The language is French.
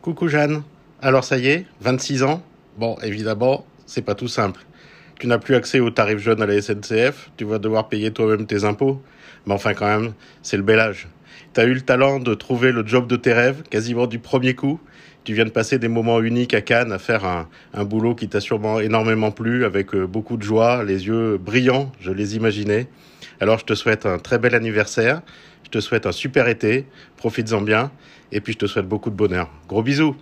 Coucou Jeanne. Alors ça y est, 26 ans Bon, évidemment, c'est pas tout simple. Tu n'as plus accès aux tarifs jeunes à la SNCF, tu vas devoir payer toi-même tes impôts. Mais enfin quand même, c'est le bel âge. T'as eu le talent de trouver le job de tes rêves, quasiment du premier coup. Tu viens de passer des moments uniques à Cannes, à faire un, un boulot qui t'a sûrement énormément plu, avec euh, beaucoup de joie, les yeux brillants, je les imaginais. Alors je te souhaite un très bel anniversaire, je te souhaite un super été, profites-en bien, et puis je te souhaite beaucoup de bonheur. Gros bisous